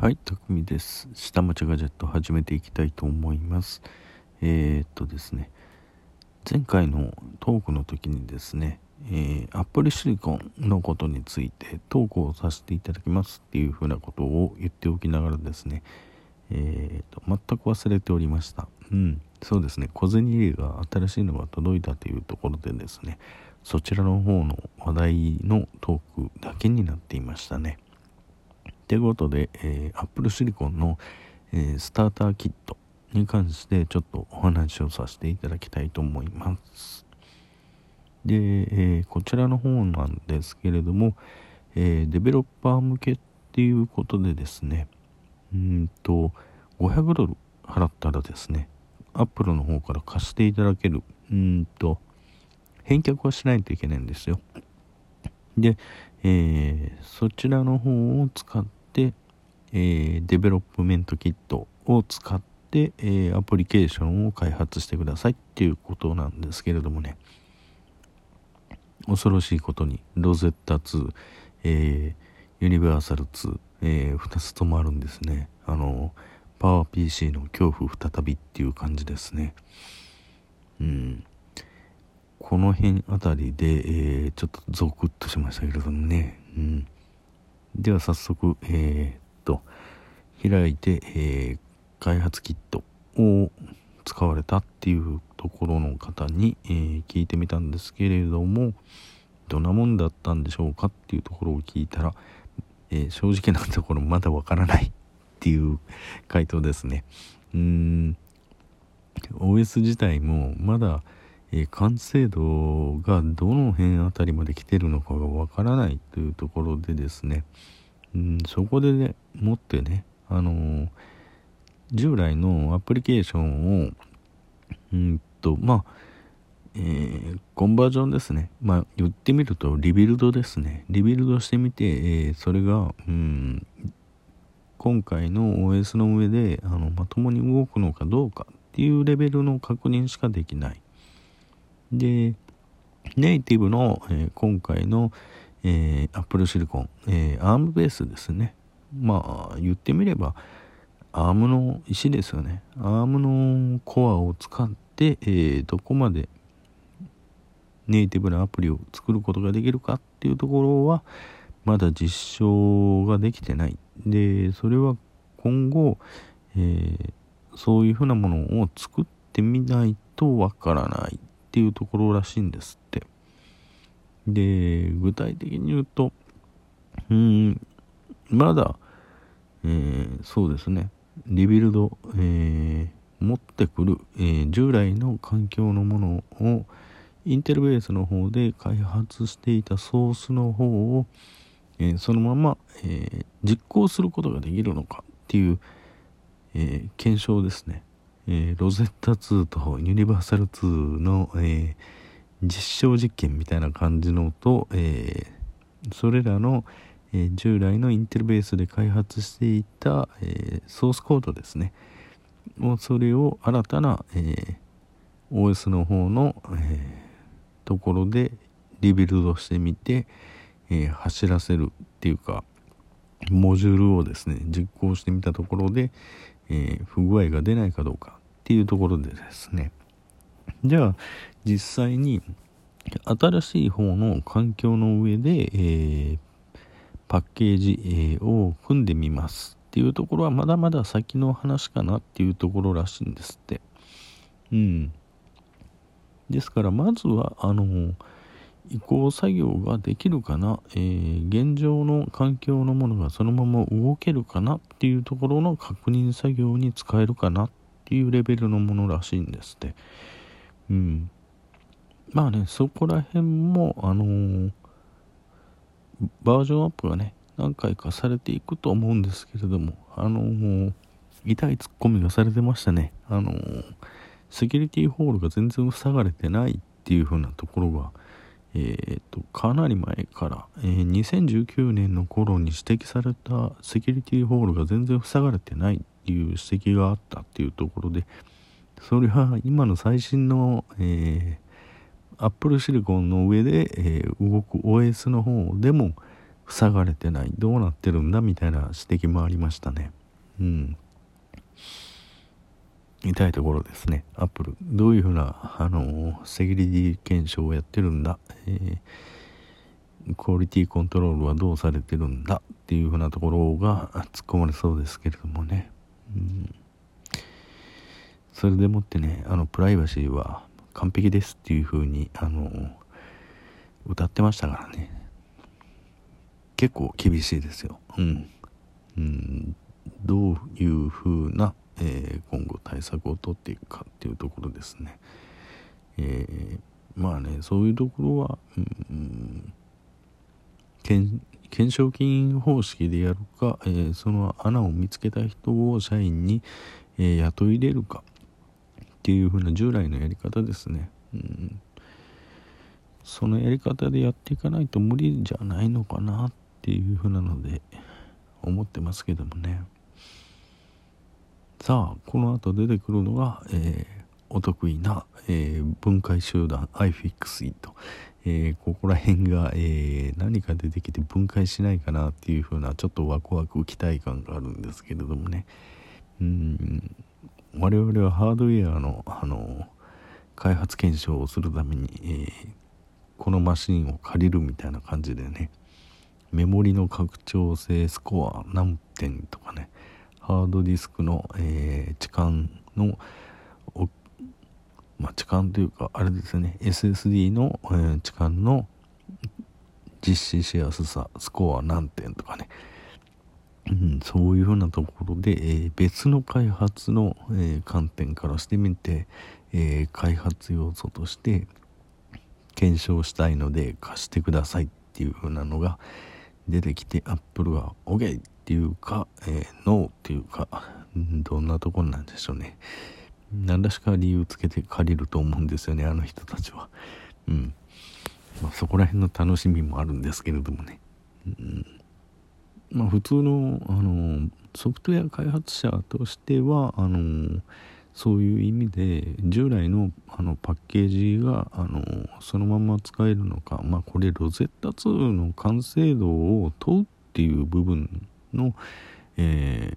はい、たくみです。下町ガジェット始めていきたいと思います。えー、っとですね、前回のトークの時にですね、えー、アップルシリコンのことについてトークをさせていただきますっていうふうなことを言っておきながらですね、えー、っと、全く忘れておりました。うん、そうですね、小銭入れが新しいのが届いたというところでですね、そちらの方の話題のトークだけになっていましたね。ということで、えー、Apple シリコンの、えースターターキットに関してちょっとお話をさせていただきたいと思います。で、えーこちらの方なんですけれども、えーデベロッパー向けっていうことでですね、うんと、500ドル払ったらですね、Apple の方から貸していただける、うんと、返却はしないといけないんですよ。で、えーそちらの方を使って、えーデベロップメントキットを使って、えーアプリケーションを開発してくださいっていうことなんですけれどもね。恐ろしいことに Rosetta 2、えー Universal 2、え2つともあるんですね。あのパワー PC の恐怖再びっていう感じですね。うん。この辺あたりで、えーちょっとゾクッとしましたけれどもね、うん、では早速えーっと開いて、えー開発キットを使われたっていうところの方に、えー聞いてみたんですけれどもどんなもんだったんでしょうかっていうところを聞いたら、え正直なところまだわからないっていう回答ですね。うーん。OS 自体もまだ、えー完成度がどの辺あたりまで来てるのかがわからないというところでですね、うん、そこでねもってねあのー従来のアプリケーションをうんとまあえーコンバージョンですね。まあ言ってみるとリビルドですね。リビルドしてみて、えーそれがうん今回の OS の上であのまともに動くのかどうかっていうレベルの確認しかできない。でネイティブの、えー今回の、えー、Apple シリコン、えー ARM ベースですね。まあ言ってみれば ARM の石ですよね。ARM のコアを使って、えーどこまでネイティブなアプリを作ることができるかっていうところはまだ実証ができてない。でそれは今後、えーそういうふうなものを作ってみないとわからない。っていうところらしいんですって。で具体的に言うとうんまだ、えーそうですね。リビルド、えー持ってくる、えー従来の環境のものをインテルベースの方で開発していたソースの方を、えーそのまま、えー実行することができるのかっていう、え検証ですね、えーロゼッタ2とユニバーサル2の、えー実証実験みたいな感じのと、えーそれらの、え従来のインテルベースで開発していた、えソースコードですね。もうそれを新たな、え OS の方の、えところでリビルドしてみて、え走らせるっていうかモジュールをですね実行してみたところで、えー不具合が出ないかどうかっていうところでですね。じゃあ実際に新しい方の環境の上で、えーパッケージ、えーを組んでみますっていうところはまだまだ先の話かなっていうところらしいんですって。うん。ですからまずはあの移行作業ができるかな、えー現状の環境のものがそのまま動けるかなっていうところの確認作業に使えるかな？っていうレベルのものらしいんですって。うん。まあねそこら辺もあのーバージョンアップがね何回かされていくと思うんですけれどもあのー痛いツッコミがされてましたね。あのセキュリティホールが全然塞がれてないっていう風なところがえー、とかなり前から、えー2019年の頃に指摘されたセキュリティホールが全然塞がれてないっていう指摘があったっていうところでそれは今の最新の、えー、Apple シリコンの上で、えー動く OS の方でも塞がれてないどうなってるんだみたいな指摘もありましたね。うん。痛いところですね。アップルどういうふうなあのセキュリティ検証をやってるんだ、えー、クオリティコントロールはどうされてるんだ？っていうふうなところが突っ込まれそうですけれどもね、うん、それでもってねあのプライバシーは完璧ですっていうふうにあの歌ってましたからね。結構厳しいですよ。うん、うん、どういうふうなえー、今後対策を取っていくかっていうところですね。えー、まあねそういうところは、うん、懸賞金方式でやるか、えー、その穴を見つけた人を社員に、えー、雇い入れるかっていう風な従来のやり方ですね。うんそのやり方でやっていかないと無理じゃないのかなっていう風なので思ってますけどもね。さあこの後出てくるのが、えー、お得意な、えー、分解集団 iFixit、えー、ここら辺が、え何か出てきて分解しないかなっていう風なちょっとワクワク期待感があるんですけれどもね。うん。我々はハードウェアのあの開発検証をするために、えこのマシンを借りるみたいな感じでね。メモリの拡張性スコア何点とかね。ハードディスクの、えー、置換のまあ、置換というかあれですね。SSD の、えー、置換の実施しやすさスコア何点とかね、うん、そういうふうなところで、えー、別の開発の、えー、観点からしてみて、えー、開発要素として検証したいので貸してくださいっていうふうなのが出てきて Apple が OK! ていうか、えー、ノーっていうか、どんなところなんでしょうね。何らしか理由つけて借りると思うんですよね、あの人たちは。うん。まあ、そこら辺の楽しみもあるんですけれどもね。うん、まあ、普通の、あの、ソフトウェア開発者としては、あの、そういう意味で従来のあのパッケージがあのそのまま使えるのかまあこれ Rosetta 2の完成度を問うっていう部分の、え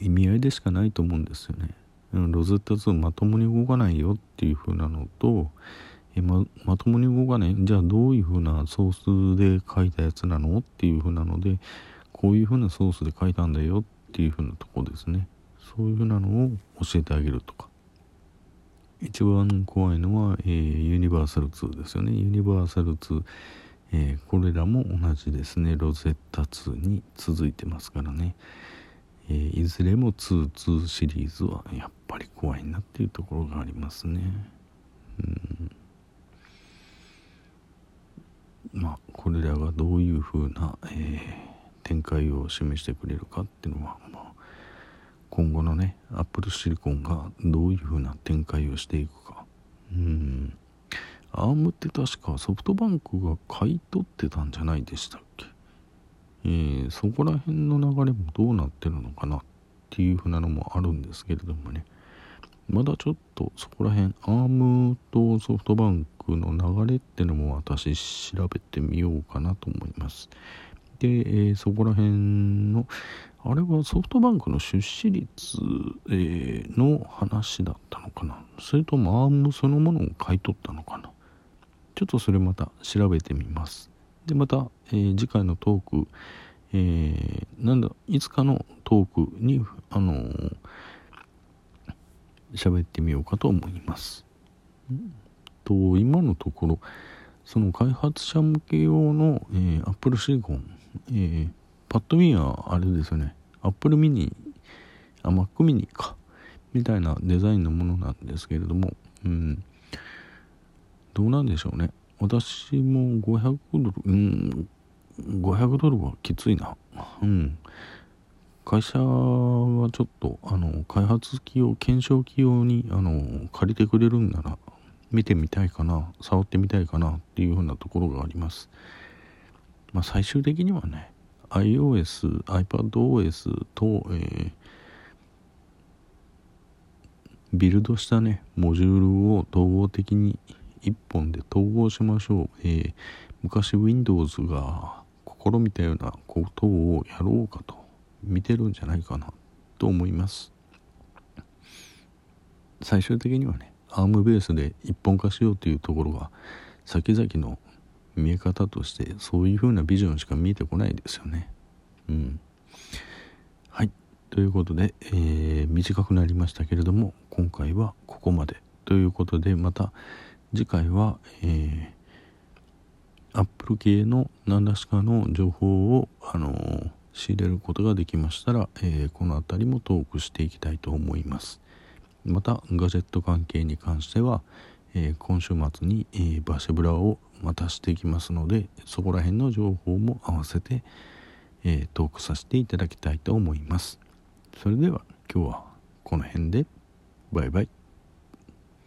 ー、意味合いでしかないと思うんですよね。 Rosetta 2まともに動かないよっていう風なのと、えままともに動かない。じゃあどういう風なソースで書いたやつなのっていう風なのでこういう風なソースで書いたんだよっていう風なとこですね。そういう風なのを教えてあげるとか。一番怖いのは、えー、 Universal 2ですよね。 Universal 2えー、これらも同じですね。 Rosetta 2に続いてますからね、えー、いずれも22シリーズはやっぱり怖いなっていうところがありますね。うん。まあこれらがどういうふうな、えー、展開を示してくれるかっていうのは、まあ、今後のねアップルシリコンがどういうふうな展開をしていくか。うん。アームって確かソフトバンクが買い取ってたんじゃないでしたっけ？えー、そこら辺の流れもどうなってるのかなっていうふうなのもあるんですけれどもね。まだちょっとそこら辺アームとソフトバンクの流れってのも私調べてみようかなと思います。で、えー、そこら辺のあれはソフトバンクの出資率、えー、の話だったのかな？それともアームそのものを買い取ったのかな？ちょっとそれまた調べてみます。で、また、えー、次回のトーク、えー、なんだ、いつかのトークに、あのー、喋ってみようかと思います。と、今のところ、その開発者向け用の、えー、Apple シリコン、えー、パッと見はあれですよね、Apple mini、あ、Mac mini か、みたいなデザインのものなんですけれども、うん、どうなんでしょうね。私も500ドルうん500ドルはきついな。うん。会社はちょっとあの開発機用検証機用にあの借りてくれるんなら見てみたいかな触ってみたいかなっていうふうなところがあります。まあ最終的にはね iOS、iPadOS と、えー、ビルドしたねモジュールを統合的に1本で統合しましょう、えー、昔 Windows が試みたようなことをやろうかと見てるんじゃないかなと思います最終的にはねアームベースで一本化しようというところが先々の見え方としてそういう風なビジョンしか見えてこないですよねうんはいということで、えー、短くなりましたけれども今回はここまでということでまた次回は、えー、Apple 系の何らしかの情報を、あのー、仕入れることができましたら、えー、この辺りもトークしていきたいと思います。またガジェット関係に関しては、え今週末に、えバシブラをまたしていきますのでそこら辺の情報も合わせて、えトークさせていただきたいと思います。それでは今日はこの辺でバイバイ。